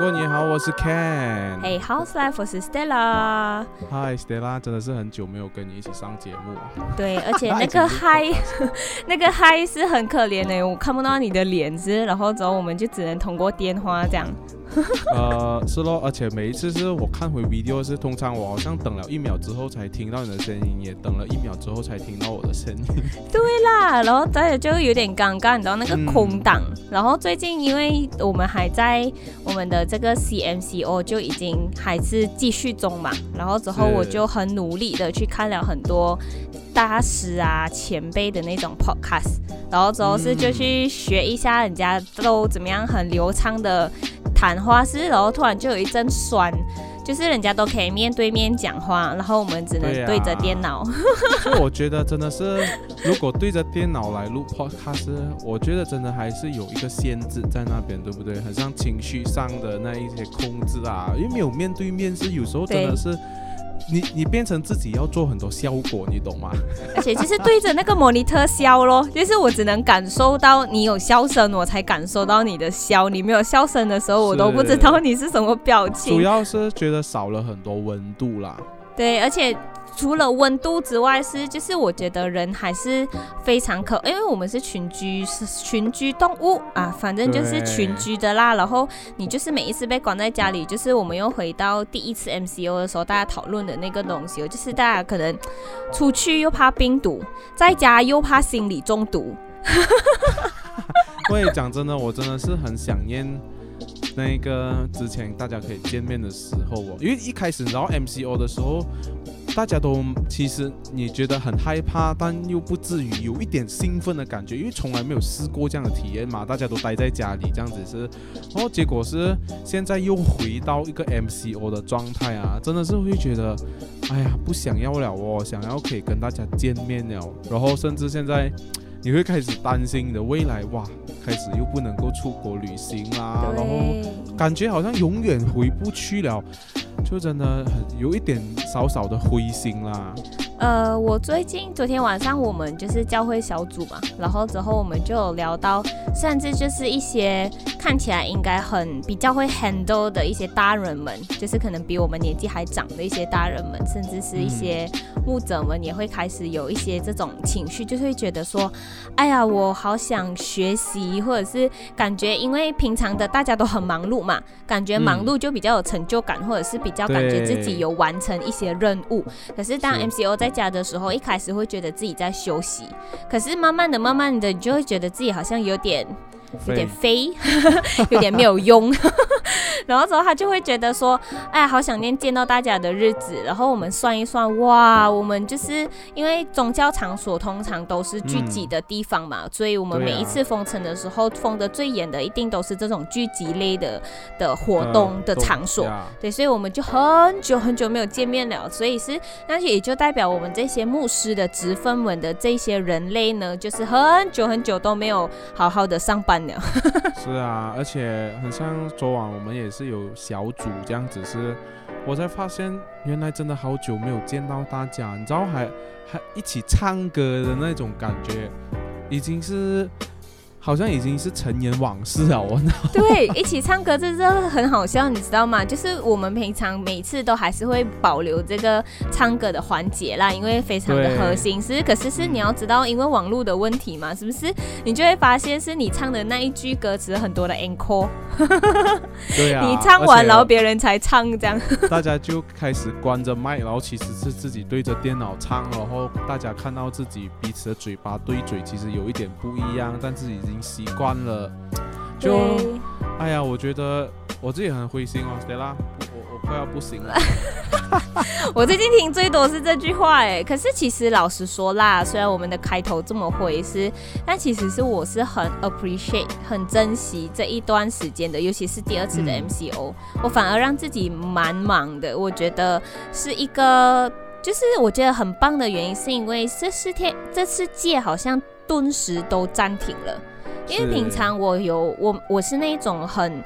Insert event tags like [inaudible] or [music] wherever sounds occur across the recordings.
过你好，我是 Ken。Hey House Life，我是 Stella。Hi Stella，真的是很久没有跟你一起上节目。对，而且 [laughs] 那个嗨，[laughs] 那个嗨是很可怜的，我看不到你的脸子，然后之后我们就只能通过电话这样。[laughs] 呃，是咯，而且每一次是我看回 video 是，通常我好像等了一秒之后才听到你的声音，也等了一秒之后才听到我的声音。[laughs] 对啦，然后大家就有点尴尬，你知道那个空档。然后最近因为我们还在我们的这个 CMCO 就已经还是继续中嘛，然后之后我就很努力的去看了很多大师啊前辈的那种 podcast，然后之后是就去学一下人家都怎么样很流畅的。谈话是，然后突然就有一阵酸，就是人家都可以面对面讲话，然后我们只能对着电脑。我觉得真的是，如果对着电脑来录 podcast，我觉得真的还是有一个限制在那边，对不对？很像情绪上的那一些控制啊，因为没有面对面，是有时候真的是。你你变成自己要做很多效果，你懂吗？而且就是对着那个模拟特笑咯，就是我只能感受到你有笑声，我才感受到你的笑。你没有笑声的时候，我都不知道你是什么表情。主要是觉得少了很多温度啦。对，而且。除了温度之外，是就是我觉得人还是非常可，因为我们是群居，是群居动物啊，反正就是群居的啦。然后你就是每一次被关在家里，就是我们又回到第一次 MCO 的时候，大家讨论的那个东西，就是大家可能出去又怕病毒，在家又怕心理中毒。[laughs] [laughs] 我也讲真的，我真的是很想念那个之前大家可以见面的时候哦，因为一开始然后 MCO 的时候。大家都其实你觉得很害怕，但又不至于有一点兴奋的感觉，因为从来没有试过这样的体验嘛。大家都待在家里这样子是，然后结果是现在又回到一个 MCO 的状态啊，真的是会觉得，哎呀，不想要了哦，想要可以跟大家见面了，然后甚至现在你会开始担心你的未来哇，开始又不能够出国旅行啦，然后感觉好像永远回不去了。就真的很有一点少少的灰心啦。呃，我最近昨天晚上我们就是教会小组嘛，然后之后我们就有聊到，甚至就是一些看起来应该很比较会 handle 的一些大人们，就是可能比我们年纪还长的一些大人们，甚至是一些牧者们，也会开始有一些这种情绪，就是会觉得说，哎呀，我好想学习，或者是感觉因为平常的大家都很忙碌嘛，感觉忙碌就比较有成就感，或者是比较感觉自己有完成一些任务。可是当 MCO 在家的时候，一开始会觉得自己在休息，可是慢慢的、慢慢的，你就会觉得自己好像有点。有点飞，[laughs] 有点没有用，[laughs] 然后之后他就会觉得说，哎呀，好想念见到大家的日子。然后我们算一算，哇，我们就是因为宗教场所通常都是聚集的地方嘛，所以我们每一次封城的时候，封的最严的一定都是这种聚集类的的活动的场所。对，所以我们就很久很久没有见面了。所以是，那也就代表我们这些牧师的职分们的这些人类呢，就是很久很久都没有好好的上班。[laughs] 是啊，而且很像昨晚我们也是有小组这样子，是我才发现原来真的好久没有见到大家，你知道还还一起唱歌的那种感觉，已经是。好像已经是陈年往事了，我。[laughs] 对，一起唱歌这真的很好笑，你知道吗？就是我们平常每次都还是会保留这个唱歌的环节啦，因为非常的核心。是，可是是你要知道，因为网络的问题嘛，是不是？你就会发现是你唱的那一句歌词很多的 encore。对啊。[laughs] 你唱完，然后别人才唱这样。[laughs] 大家就开始关着麦，然后其实是自己对着电脑唱，然后大家看到自己彼此的嘴巴对嘴，其实有一点不一样，但自己。已经习惯了，就哎呀，我觉得我自己很灰心哦，Stella，我我快要不行了。[laughs] 我最近听最多是这句话哎，可是其实老实说啦，虽然我们的开头这么回是，但其实是我是很 appreciate 很珍惜这一段时间的，尤其是第二次的 MCO，我反而让自己蛮忙的。我觉得是一个，就是我觉得很棒的原因，是因为这四天这次界好像顿时都暂停了。因为平常我有我我是那种很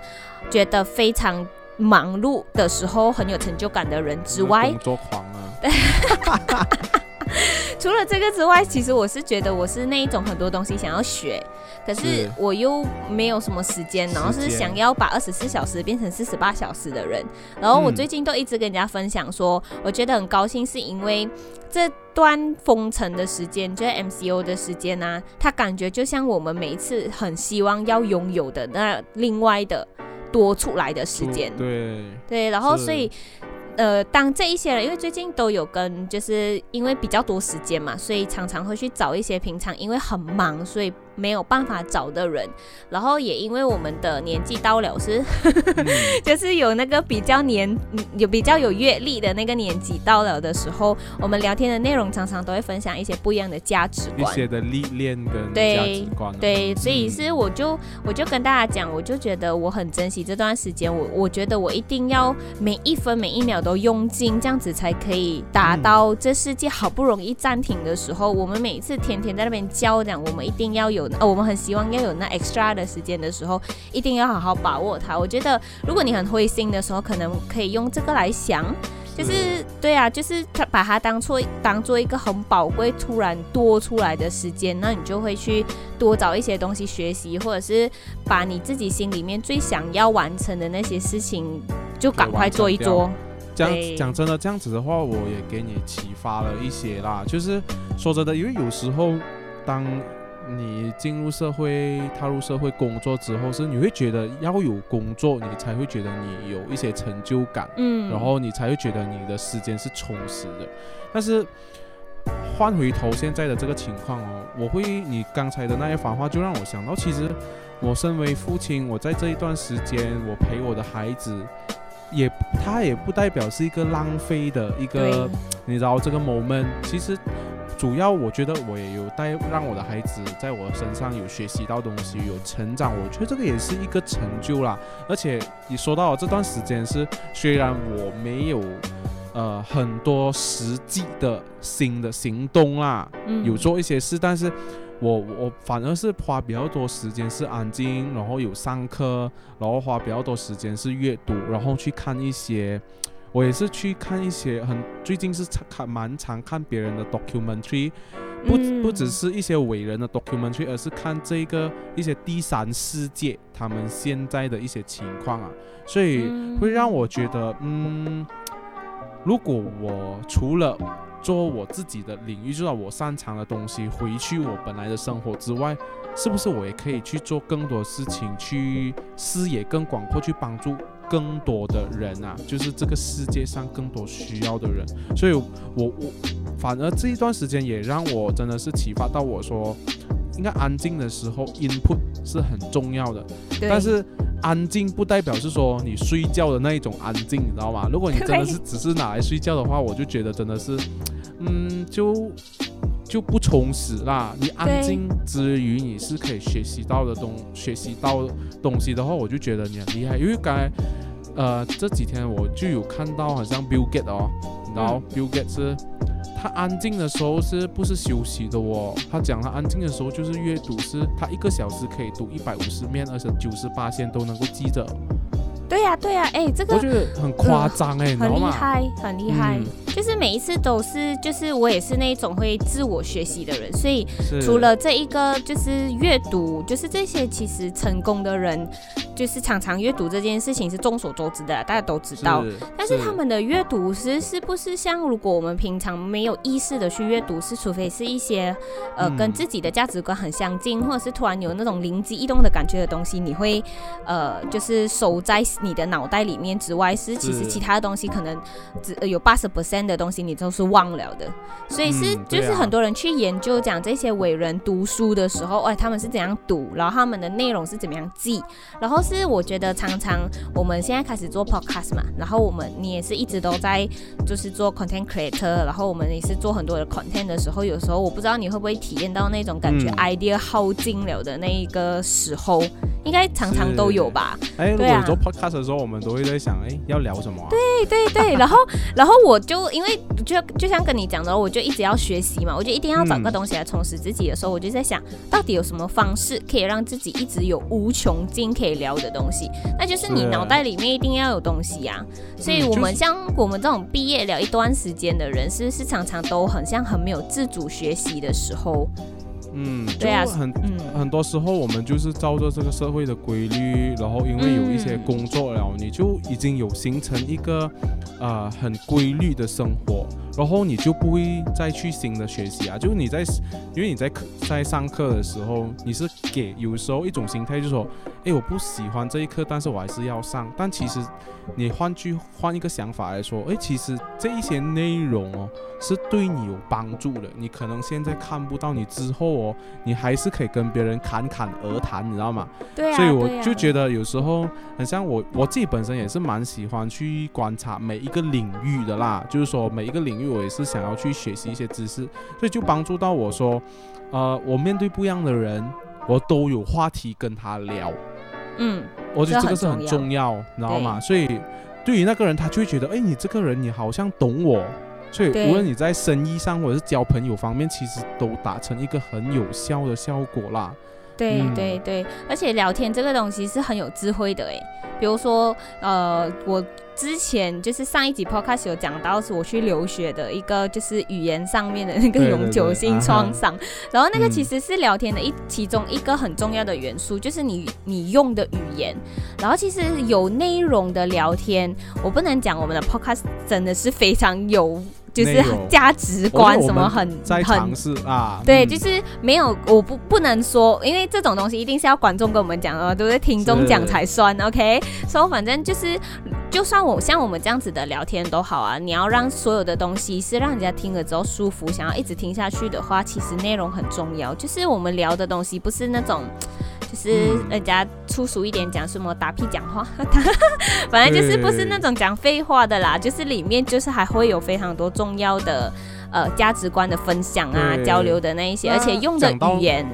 觉得非常忙碌的时候很有成就感的人之外，工作狂啊。[laughs] [laughs] 除了这个之外，其实我是觉得我是那一种很多东西想要学，可是是我又没有什么时间，然后是想要把二十四小时变成四十八小时的人。然后我嗯最近都一直跟人家分享说，我觉得很高兴，是因为这段封城的时间，就是 MCO 的时间呢、它感觉就像我们每一次很希望要拥有的那另外的多出来的时间。对，对，然后所以。呃，当这一些人，因为最近都有跟，就是因为比较多时间嘛，所以常常会去找一些平常因为很忙，所以没有办法找的人。然后也因为我们的年纪到了，是嗯 [laughs] 就是有那个比较年嗯有比较有阅历的那个年纪到了的时候，我们聊天的内容常常都会分享一些不一样的价值观。一些的历练跟对价值观啊，对，所以嗯是我就我就跟大家讲，我就觉得我很珍惜这段时间，我我觉得我一定要每一分每一秒都用尽，这样子才可以达嗯到这世界好不容易暂停的时候，我们每一次天天在那边教讲，我们一定要有，呃，我们很希望要有那 extra 的时间的时候，一定要好好把握它。我觉得如果你很灰心的时候，可能可以用这个来想。就是对啊，就是他把它当做当做一个很宝贵、突然多出来的时间，那你就会去多找一些东西学习，或者是把你自己心里面最想要完成的那些事情，就赶快做一做。这样讲真的，这样子的话，我也给你启发了一些啦。就是说真的，因为有时候当你进入社会、踏入社会工作之后，是你会觉得要有工作，你才会觉得你有一些成就感，嗯，然后你才会觉得你的时间是充实的。但是换回头现在的这个情况哦，我会你刚才的那一番话就让我想到，其实我身为父亲，我在这一段时间，我陪我的孩子。也，他也不代表是一个浪费的一个，你知道这个 moment，其实主要我觉得我也有带让我的孩子在我身上有学习到东西，有成长，我觉得这个也是一个成就啦。而且你说到这段时间是，虽然我没有呃很多实际的新的行动啦，嗯有做一些事，但是我我反而是花比较多时间是安静，然后有上课，然后花比较多时间是阅读，然后去看一些，我也是去看一些很最近是常看蛮常看别人的 documentary，不嗯。不只是一些伟人的 documentary，而是看这个一些第三世界他们现在的一些情况啊，所以嗯会让我觉得，嗯，如果我除了做我自己的领域，做到我擅长的东西，回去我本来的生活之外，是不是我也可以去做更多事情，去视野更广阔，去帮助更多的人啊？就是这个世界上更多需要的人。所以我，我反而这一段时间也让我真的是启发到我说，应该安静的时候 input 是很重要的。但是安静不代表是说你睡觉的那一种安静，你知道吗？如果你真的是只是拿来睡觉的话，我就觉得真的是，嗯，就就不充实啦。你安静之余，你是可以学习到的东，学习到东西的话，我就觉得你很厉害。因为刚才呃这几天我就有看到，好像 Bill Gates 哦，你知道、Bill Gates 是。他安静的时候是不是休息的哦？他讲他安静的时候就是阅读，是他一个小时可以读一百五十面，而且九十八线都能够记着。对呀、对呀、哎、这个我觉得很夸张哎，你知很道吗？厉害，很厉害。嗯就是每一次都是，就是我也是那一种会自我学习的人，所以除了这一个就是阅读，就是这些其实成功的人，就是常常阅读这件事情是众所周知的，大家都知道。是但是他们的阅读是是不是像如果我们平常没有意识的去阅读，是除非是一些呃、嗯。跟自己的价值观很相近，或者是突然有那种灵机一动的感觉的东西，你会呃就是收在你的脑袋里面之外，是其实其他的东西可能只、呃有八十 percent 的东西你都是忘了的，所以是、就是很多人去研究讲这些伟人读书的时候，哎，他们是怎样读，然后他们的内容是怎么样记，然后是我觉得常常我们现在开始做 podcast 嘛，然后我们你也是一直都在就是做 content creator，然后我们也是做很多的 content 的时候，有时候我不知道你会不会体验到那种感觉嗯。idea 耗尽了的那一个时候，应该常常都有吧？哎，如果做 podcast 的时候，我们都会在想，哎，要聊什么啊？对对对，然后然后我就因为就就像跟你讲的，我就一直要学习嘛，我就一定要找个嗯东西来充实自己的时候，我就在想到底有什么方式可以让自己一直有无穷尽可以聊的东西，那就是你脑袋里面一定要有东西呀、所以嗯我们像我们这种毕业了一段时间的人，是不是常常都很像很没有自主学习的时候？嗯，对啊就很嗯，很多时候我们就是照着这个社会的规律，然后因为有一些嗯工作了，你就已经有形成一个呃很规律的生活，然后你就不会再去新的学习啊。就是你在因为你在课在上课的时候，你是给有时候一种心态，就是说，哎，我不喜欢这一课，但是我还是要上。但其实你换句换一个想法来说，哎，其实这一些内容哦是对你有帮助的。你可能现在看不到，你之后哦，你还是可以跟别人侃侃而谈，你知道吗？对啊，所以我就觉得有时候很像我我自己本身也是蛮喜欢去观察每一个领域的啦，就是说每一个领域我也是想要去学习一些知识，所以就帮助到我说，呃，我面对不一样的人，我都有话题跟他聊，嗯，我觉得这个是很很重要，你知道吗？所以对于那个人，他就会觉得，哎，你这个人你好像懂我。所以，无论你在生意上或者是交朋友方面，其实都达成一个很有效的效果啦。对嗯对对，而且聊天这个东西是很有智慧的诶。比如说，呃，我之前就是上一集 podcast 有讲到，是我去留学的一个就是语言上面的那个永久性创伤，然后那个嗯其实是聊天的一其中一个很重要的元素，就是你你用的语言。然后其实有内容的聊天，我不能讲我们的 podcast 真的是非常有就是价值我观什么很在很尝试啊，对，嗯就是没有，我不不能说，因为这种东西一定是要观众跟我们讲哦，对不对？听众讲才算，OK？所以反正就是，就算我像我们这样子的聊天都好啊，你要让所有的东西是让人家听了之后舒服，想要一直听下去的话，其实内容很重要。就是我们聊的东西不是那种。就是嗯。人家粗俗一点讲什么打屁讲话，[laughs] 反正就是不是那种讲废话的啦，就是里面就是还会有非常多重要的呃价值观的分享啊、交流的那一些，而且用的语言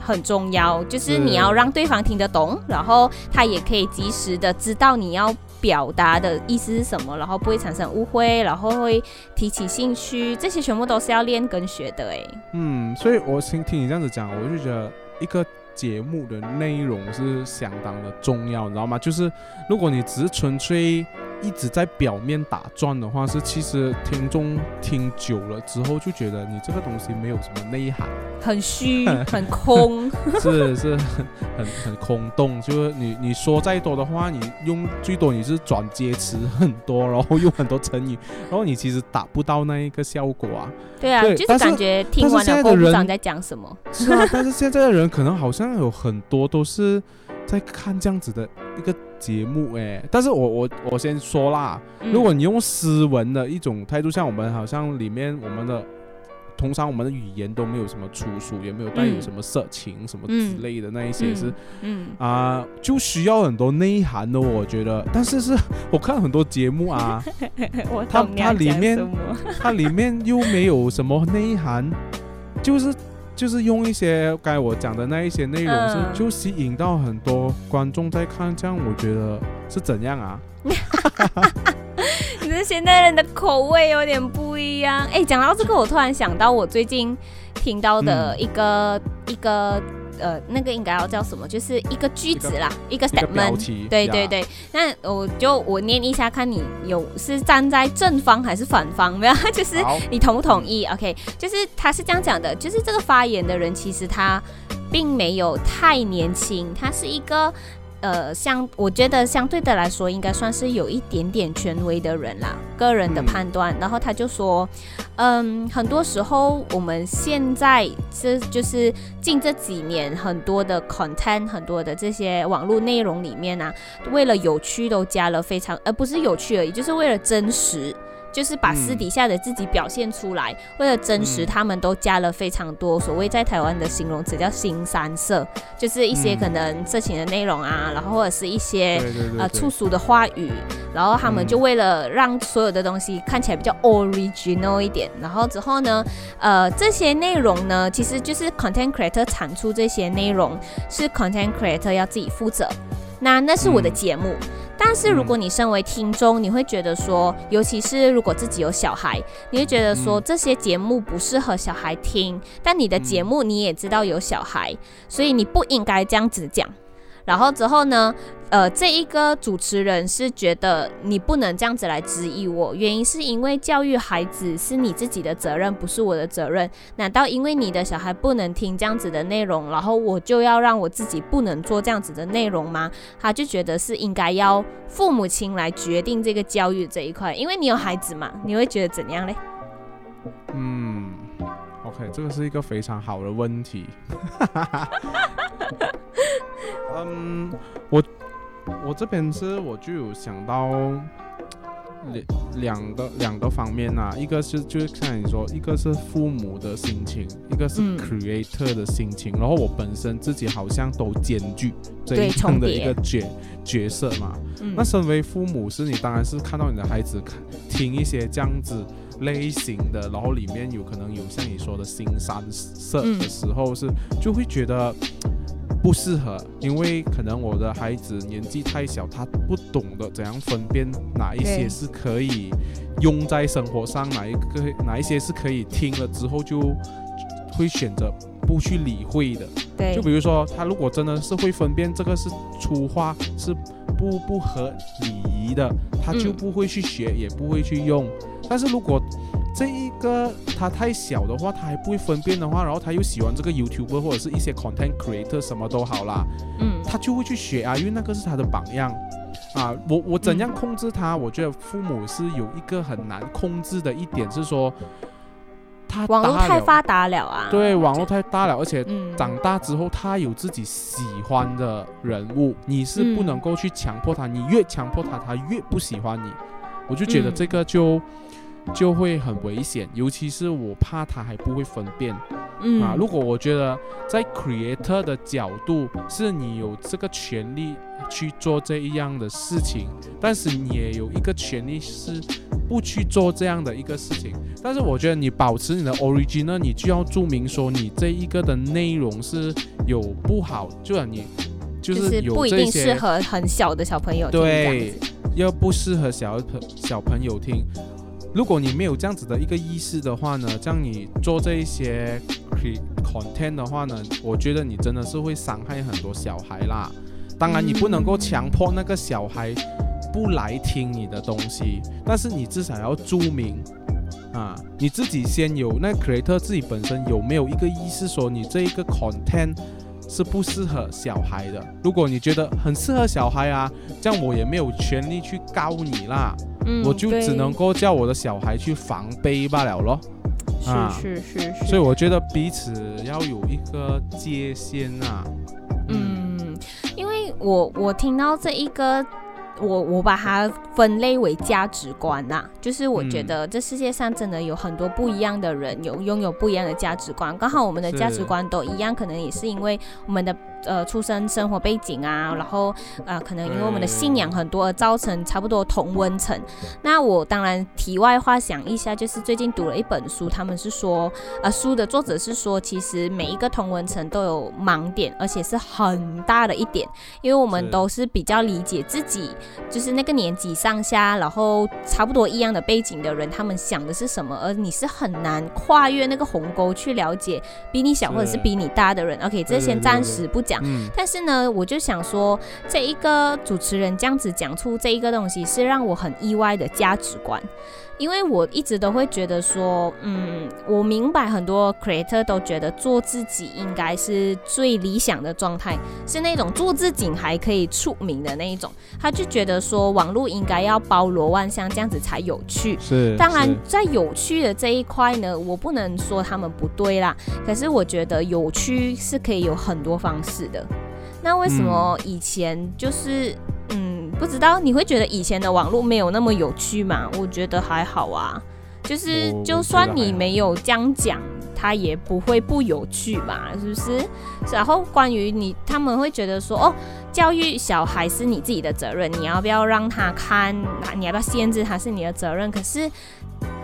很重要，就是是你要让对方听得懂，然后他也可以及时的知道你要表达的意思是什么，然后不会产生误会，然后会提起兴趣，这些全部都是要练跟学的哎。嗯，所以我听听你这样子讲，我就觉得一个节目的内容是相当的重要，你知道吗？就是如果你只是纯粹一直在表面打转的话，是其实听众听久了之后就觉得你这个东西没有什么内涵，很虚，[laughs] 很空，是是很很很空洞。就是你你说再多的话，你用最多你是转接词很多，然后用很多成语，然后你其实达不到那一个效果啊。对啊，就是对但是感觉听完了过后不知道你在讲什么。是啊，但是现在的人可能好像有很多都是在看这样子的一个节目，哎，但是我我我先说啦，嗯如果你用斯文的一种态度，像我们好像里面我们的。通常我们的语言都没有什么粗俗，也没有带有嗯什么色情什么嗯之类的那一些是嗯啊、就需要很多内涵的，我觉得。但是是我看很多节目啊，[laughs] 它它里面它里面又没有什么内涵，就是就是用一些该我讲的那一些内容是、嗯就吸引到很多观众在看，这样我觉得是怎样啊？[laughs] 你是现代人的口味有点不一样。哎、讲到这个，我突然想到我最近听到的一个、一个呃，那个应该要叫什么？就是一个句子啦，一个 statement。对对，对，那我就我念一下，看你有是站在正方还是反方，没有？[laughs] 就是，你同不同意？OK，就是他是这样讲的，就是这个发言的人其实他并没有太年轻，他是一个呃，相我觉得相对的来说，应该算是有一点点权威的人啦，个人的嗯判断。然后他就说，嗯，很多时候我们现在这就是近这几年很多的 content，很多的这些网络内容里面啊，为了有趣都加了非常，而、不是有趣而已，就是为了真实。就是把私底下的自己表现出来。为了真实，他们都加了非常多所谓在台湾的形容词，叫“新三色”，就是一些可能色情的内容啊，然后或者是一些呃粗俗的话语，然后他们就为了让所有的东西看起来比较 original 一点，然后之后呢，呃，这些内容呢，其实就是 content creator 产出这些内容是 content creator 要自己负责。那那是我的节目，但是如果你身为听众，你会觉得说，尤其是如果自己有小孩，你会觉得说这些节目不适合小孩听。但你的节目你也知道有小孩，所以你不应该这样子讲。然后之后呢？呃，这一个主持人是觉得你不能这样子来质疑我，原因是因为教育孩子是你自己的责任，不是我的责任。难道因为你的小孩不能听这样子的内容，然后我就要让我自己不能做这样子的内容吗？他就觉得是应该要父母亲来决定这个教育这一块，因为你有孩子嘛，你会觉得怎样嘞？嗯，OK，这个是一个非常好的问题。[laughs] 嗯，我我这边是我就有想到两两个两个方面啊，一个是就是像你说，一个是父母的心情，一个是 creator 的心情，然后我本身自己好像都兼具这一样的一个角角色嘛。那身为父母，是你当然是看到你的孩子听一些这样子类型的，然后里面有可能有像你说的新三色的时候，是就会觉得。不适合，因为可能我的孩子年纪太小，他不懂得怎样分辨哪一些是可以用在生活上，哪一个哪一些是可以听了之后就会选择不去理会的。对，就比如说他如果真的是会分辨这个是粗话，是不不合礼仪的，他就不会去学，也不会去用。但是如果这一个他太小的话，他还不会分辨的话，然后他又喜欢这个 YouTuber 或者是一些 Content Creator 什么都好啦，嗯，他就会去学啊，因为那个是他的榜样啊。我我怎样控制他？我觉得父母是有一个很难控制的一点是说，他网络太发达了啊，对，网络太大了，而且长大之后他有自己喜欢的人物，你是不能够去强迫他，你越强迫他，他越不喜欢你。我就觉得这个就。就会很危险，尤其是我怕他还不会分辨，嗯。啊，如果我觉得在 creator 的角度是你有这个权利去做这一样的事情，但是你也有一个权利是不去做这样的一个事情，但是我觉得你保持你的 original，你就要注明说你这一个的内容是有不好，就你就是不一定适合很小的小朋友听对，又不适合小朋小朋友听。如果你没有这样子的一个意识的话呢，这样你做这一些 content 的话呢，我觉得你真的是会伤害很多小孩啦。当然，你不能够强迫那个小孩不来听你的东西，但是你至少要注明啊，你自己先有那 creator 自己本身有没有一个意识说你这一个 content 是不适合小孩的。如果你觉得很适合小孩啊，这样我也没有权利去告你啦。我就只能够叫我的小孩去防备罢了咯。是是是是，所以我觉得彼此要有一个界限啊。嗯，因为我我听到这一个。我我把它分类为价值观呐，就是我觉得这世界上真的有很多不一样的人，有拥有不一样的价值观。刚好我们的价值观都一样，可能也是因为我们的呃出生生活背景啊，然后呃可能因为我们的信仰很多而造成差不多同温层。那我当然题外话想一下，就是最近读了一本书，他们是说呃书的作者是说，其实每一个同温层都有盲点，而且是很大的一点，因为我们都是比较理解自己。就是那个年纪上下，然后差不多一样的背景的人，他们想的是什么？而你是很难跨越那个鸿沟去了解比你小或者是比你大的人。OK，这先暂时不讲。但是呢，我就想说，这一个主持人这样子讲出这一个东西，是让我很意外的价值观。因为我一直都会觉得说，嗯，我明白很多 creator 都觉得做自己应该是最理想的状态，是那种做自己还可以出名的那一种。他就觉得说，网络应该要包罗万象，这样子才有趣。是，当然在有趣的这一块呢，我不能说他们不对啦。可是我觉得有趣是可以有很多方式的。那为什么以前就是嗯，不知道你会觉得以前的网络没有那么有趣吗？我觉得还好啊，就是就算你没有这样讲，它也不会不有趣吧？是不是？然后关于你，他们会觉得说，哦，教育小孩是你自己的责任，你要不要让他看，你要不要限制他是你的责任。可是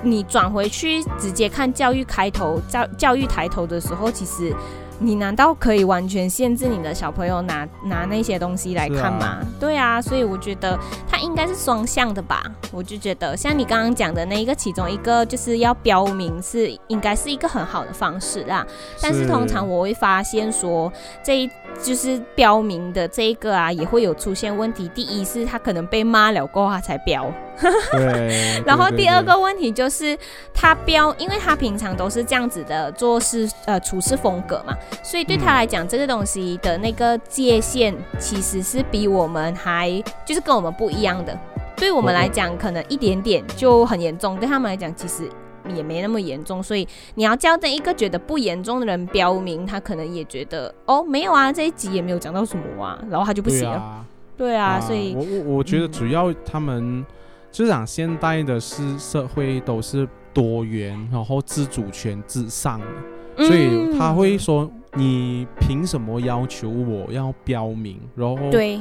你转回去直接看教育开头教教育抬头的时候，其实。你难道可以完全限制你的小朋友拿拿那些东西来看吗？啊对啊，所以我觉得它应该是双向的吧。我就觉得像你刚刚讲的那一个，其中一个就是要标明是应该是一个很好的方式啦。但是通常我会发现说，这一就是标明的这一个啊，也会有出现问题。第一是他可能被骂了过后他才标，[laughs] [laughs] 对，然后第二个问题就是他标，因为他平常都是这样子的做事呃处事风格嘛，所以对他嗯来讲，这个东西的那个界限其实是比我们还就是跟我们不一样的。对我们来讲，可能一点点就很严重；对他们来讲，其实也没那么严重。所以你要叫那一个觉得不严重的人标明，他可能也觉得哦没有啊，这一集也没有讲到什么啊，然后他就不写了。对啊，对啊，所以我我我觉得嗯主要他们就是讲现代的是社会都是多元，然后自主权至上的，所以他会嗯说你凭什么要求我要标明，然后对。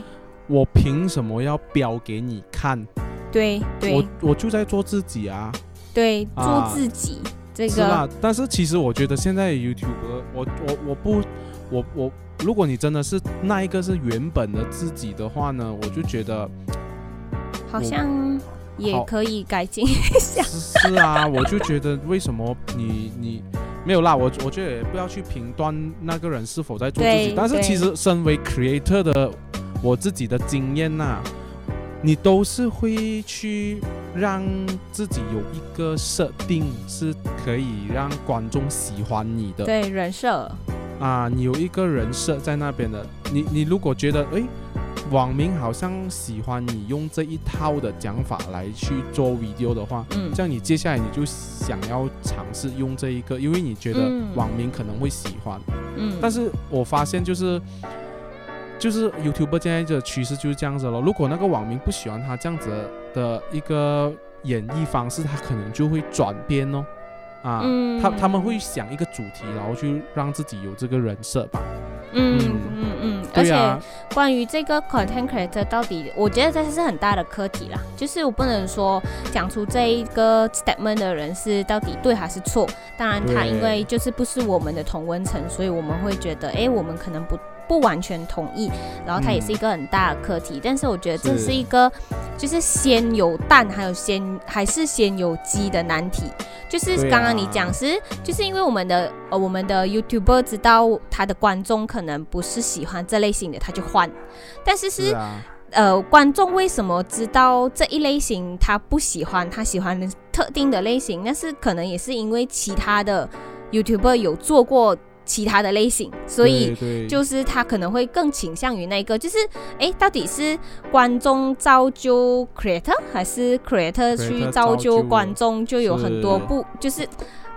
我凭什么要标给你看？对对。我我就在做自己啊，对，做啊自己、这个。是啦。但是其实我觉得现在的 YouTube，我我我不我我，如果你真的是那一个是原本的自己的话呢，我就觉得好像也可以改进一下。是是啊，我就觉得为什么你你没有啦，我我觉得也不要去评断那个人是否在做自己，但是其实身为 creator 的我自己的经验呐、你都是会去让自己有一个设定，是可以让观众喜欢你的。对人设，啊，你有一个人设在那边的，你你如果觉得诶，网民好像喜欢你用这一套的讲法来去做 video 的话，嗯这样你接下来你就想要尝试用这一个，因为你觉得嗯网民可能会喜欢。嗯，但是我发现就是就是 YouTube 现在的趋势就是这样子了。如果那个网民不喜欢他这样子的一个演绎方式，他可能就会转变哦。啊，嗯他他们会想一个主题，然后去让自己有这个人设吧。嗯嗯嗯嗯，而且关于这个 content creator 到底，我觉得这是很大的课题啦。就是我不能说讲出这一个 statement 的人是到底对还是错。当然，他因为就是不是我们的同温层，所以我们会觉得，哎，我们可能不不完全同意。然后它也是一个很大的课题，但是我觉得这是是一个就是先有蛋还有先还是先有鸡的难题。就是刚刚你啊讲是，就是因为我们的呃我们的 YouTuber 知道他的观众可能不是喜欢这类型的，他就换。但是是是啊，呃，观众为什么知道这一类型他不喜欢，他喜欢特定的类型？那是可能也是因为其他的 YouTuber 有做过其他的类型，所以就是他可能会更倾向于那个，就是诶，到底是观众造就 creator，还是 creator 去造造就就观众？就有很多是不就是。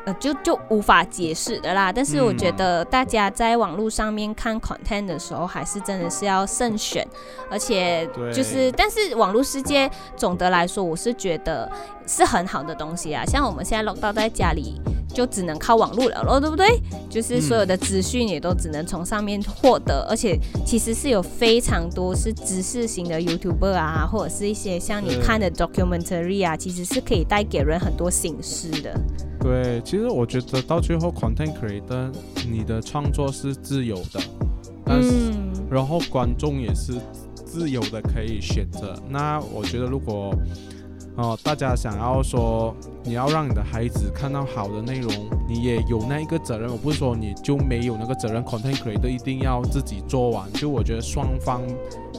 呃，就就无法解释的啦。但是我觉嗯得大家在网络上面看 content 的时候，还是真的是要慎选，而且就是，但是网络世界总的来说，我是觉得是很好的东西啊。像我们现在 lock 到在家里，就只能靠网络了咯，对不对？就是所有的资讯也都只能从上面获得，而且其实是有非常多是知识型的 YouTuber 啊，或者是一些像你看的 documentary 啊，其实是可以带给人很多醒思的。对，其实我觉得到最后，content creator 你的创作是自由的，但是、嗯，然后观众也是自由的可以选择。那我觉得如果哦、大家想要说你要让你的孩子看到好的内容，你也有那一个责任。我不是说你就没有那个责任，content creator 一定要自己做完。就我觉得双方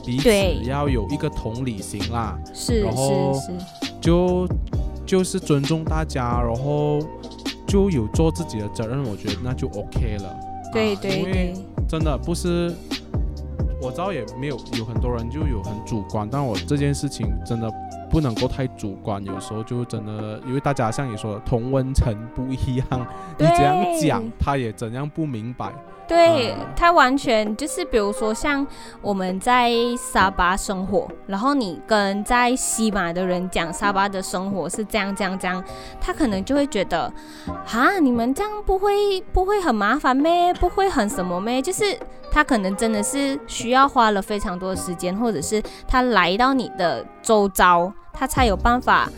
彼此要有一个同理心啦。是然后就就是尊重大家，然后就有做自己的责任，我觉得那就 OK 了。对啊因为对对，真的不是，我知道也没有有很多人就有很主观，但我这件事情真的不能够太主观，有时候就真的，因为大家像你说的同温层不一样，你怎样讲，他也怎样不明白。对他完全就是，比如说像我们在沙巴生活，然后你跟在西马的人讲沙巴的生活是这样这样这样，他可能就会觉得，啊，你们这样不会不会很麻烦咩？不会很什么咩？就是他可能真的是需要花了非常多的时间，或者是他来到你的周遭，他才有办法。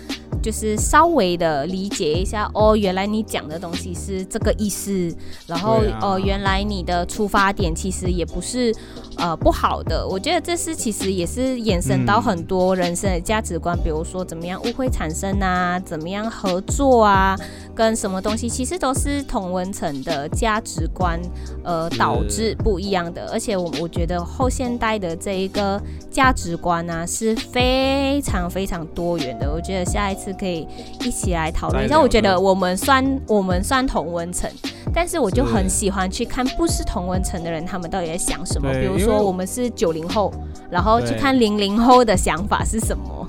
就是稍微的理解一下哦，原来你讲的东西是这个意思，然后哦，原来你的出发点其实也不是呃不好的。我觉得这是其实也是延伸到很多人生的价值观，比如说怎么样误会产生啊，怎么样合作啊，跟什么东西其实都是同温层的价值观呃导致不一样的。而且我我觉得后现代的这一个价值观呢是非常非常多元的。我觉得下一次。可以一起来讨论一下。我觉得我们算我们算同温层，但是我就很喜欢去看不是同温层的人，他们到底在想什么。比如说我们是九零后，然后去看零零后的想法是什么。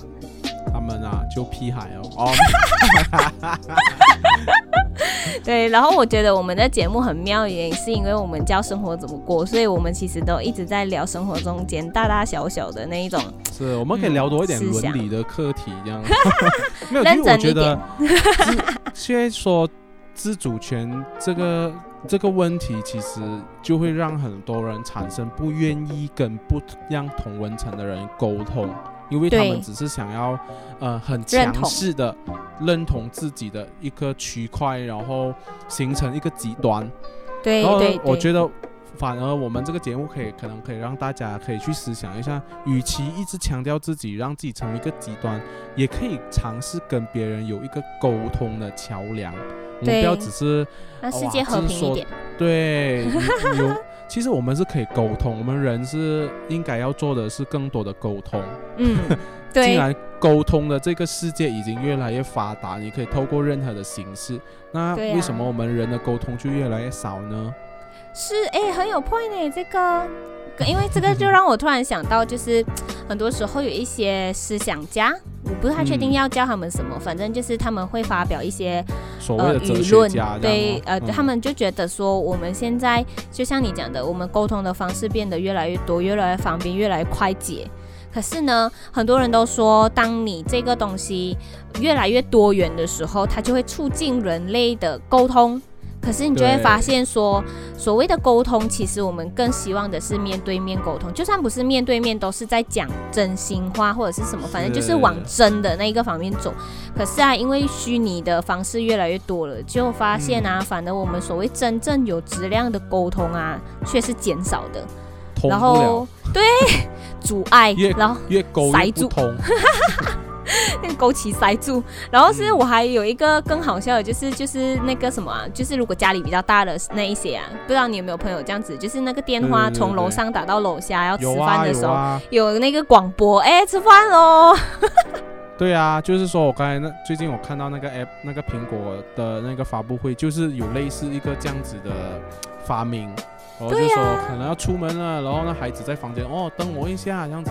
他们啊，就屁孩哦。[laughs] [laughs] 对，然后我觉得我们的节目很妙，也是因为我们教生活怎么过，所以我们其实都一直在聊生活中间大大小小的那一种。是，我们可以聊多一点伦理的课题，这样。[laughs] 没有，因为我觉得，现在说自主权这个这个问题，其实就会让很多人产生不愿意跟不让同文层的人沟通。因为他们只是想要，呃，很强势的认同自己的一个区块，然后形成一个极端。对，然后我觉得，反而我们这个节目可以，可能可以让大家可以去思想一下，与其一直强调自己，让自己成为一个极端，也可以尝试跟别人有一个沟通的桥梁。不要只是让世界和平一点。对，有。其实我们是可以沟通，我们人是应该要做的是更多的沟通。嗯，[laughs] 对。既然沟通的这个世界已经越来越发达，你可以透过任何的形式，那为什么我们人的沟通就越来越少呢？是，哎，很有 point 呢，这个。因为这个就让我突然想到，就是很多时候有一些思想家，我不太确定要叫他们什么，反正就是他们会发表一些呃舆论，对，呃，他们就觉得说我们现在就像你讲的，我们沟通的方式变得越来越多，越来越方便，越来越快捷。可是呢，很多人都说，当你这个东西越来越多元的时候，它就会促进人类的沟通。可是你就会发现，说所谓的沟通，其实我们更希望的是面对面沟通。就算不是面对面，都是在讲真心话或者是什么，反正就是往真的那一个方面走。可是啊，因为虚拟的方式越来越多了，就发现啊，反而我们所谓真正有质量的沟通啊，却是减少的。然后对阻碍，然后越沟塞住。[laughs] [laughs] 那个枸杞塞住，然后是我还有一个更好笑的，就是就是那个什么啊，就是如果家里比较大的那一些啊，不知道你有没有朋友这样子，就是那个电话从楼上打到楼下要吃饭的时候，有那个广播，哎，吃饭喽。[laughs] 对啊，就是说我刚才那最近我看到那个 app，那个苹果的那个发布会，就是有类似一个这样子的发明，然后就说可能要出门了，然后那孩子在房间，哦，等我一下这样子。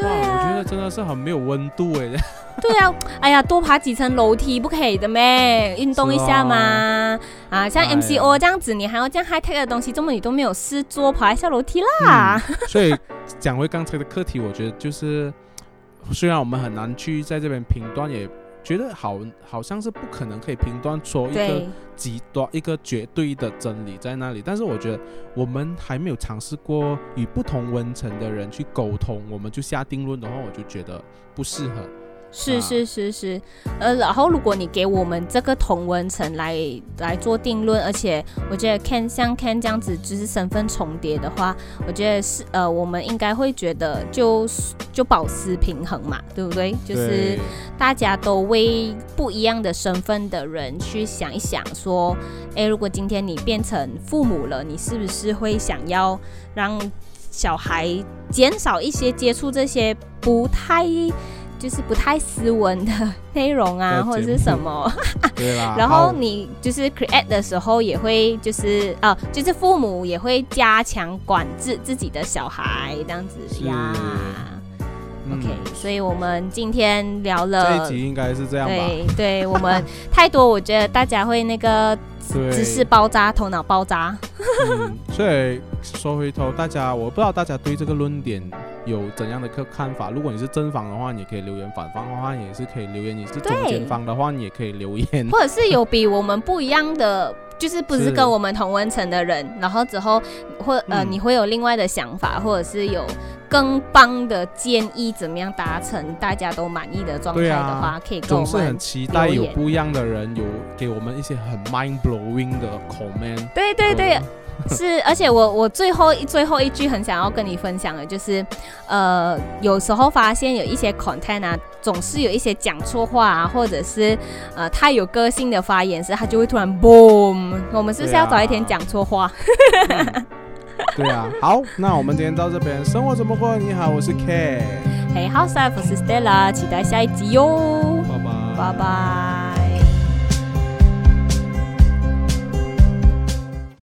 哇，我觉得真的是很没有温度哎。[laughs] 对啊，哎呀，多爬几层楼梯不可以的咩？[laughs] 运动一下嘛。啊，像 MCO 这样子，你还要这样 high tech 的东西，这么你都没有事做，爬一下楼梯啦。所以讲回刚才的课题，我觉得就是，虽然我们很难去在这边评断，也。觉得好，好像是不可能可以评断出一个极端、一个绝对的真理在那里。但是我觉得我们还没有尝试过与不同温层的人去沟通，我们就下定论的话，我就觉得不适合。是是是是，呃，然后如果你给我们这个同文层来来做定论，而且我觉得 Ken 像 Ken 这样子就是身份重叠的话，我觉得是呃，我们应该会觉得就就保持平衡嘛，对不对？就是大家都为不一样的身份的人去想一想，说，哎，如果今天你变成父母了，你是不是会想要让小孩减少一些接触这些不太。就是不太斯文的 [laughs] 内容啊，或者是什么，[laughs] 对啦。[laughs] 然后你就是 create 的时候也会就是呃，就是父母也会加强管制自己的小孩这样子呀。嗯 OK，所以我们今天聊了这了一，集应该是这样吧？对对，我们太多，我觉得大家会那个对，知识爆炸，头脑爆炸。嗯，所以说回头，大家我不知道大家对这个论点有怎样的看看法。如果你是正方的话，你可以留言；反方的话，也是可以留言；你是中间方的话，你也可以留言。或者是有比我们不一样的，就是不是是跟我们同温层的人，然后之后或呃、嗯你会有另外的想法，或者是有更棒的建议，怎么样达成大家都满意的状态对的啊话，可以跟我总是很。期待有不一样的人，有给我们一些很 mind blowing 的 comment。对对对嗯，[laughs] 是，而且我我最后一最后一句很想要跟你分享的就是，呃，有时候发现有一些 content 啊，总是有一些讲错话啊，或者是呃太有个性的发言时，他就会突然 boom。我们是不是要早一天讲错话？嗯 [laughs] 对啊，好，那我们今天到这边，生活怎么过？你好，我是 K，Hey，How's life？我是 Stella，期待下一集哟，拜拜，拜拜。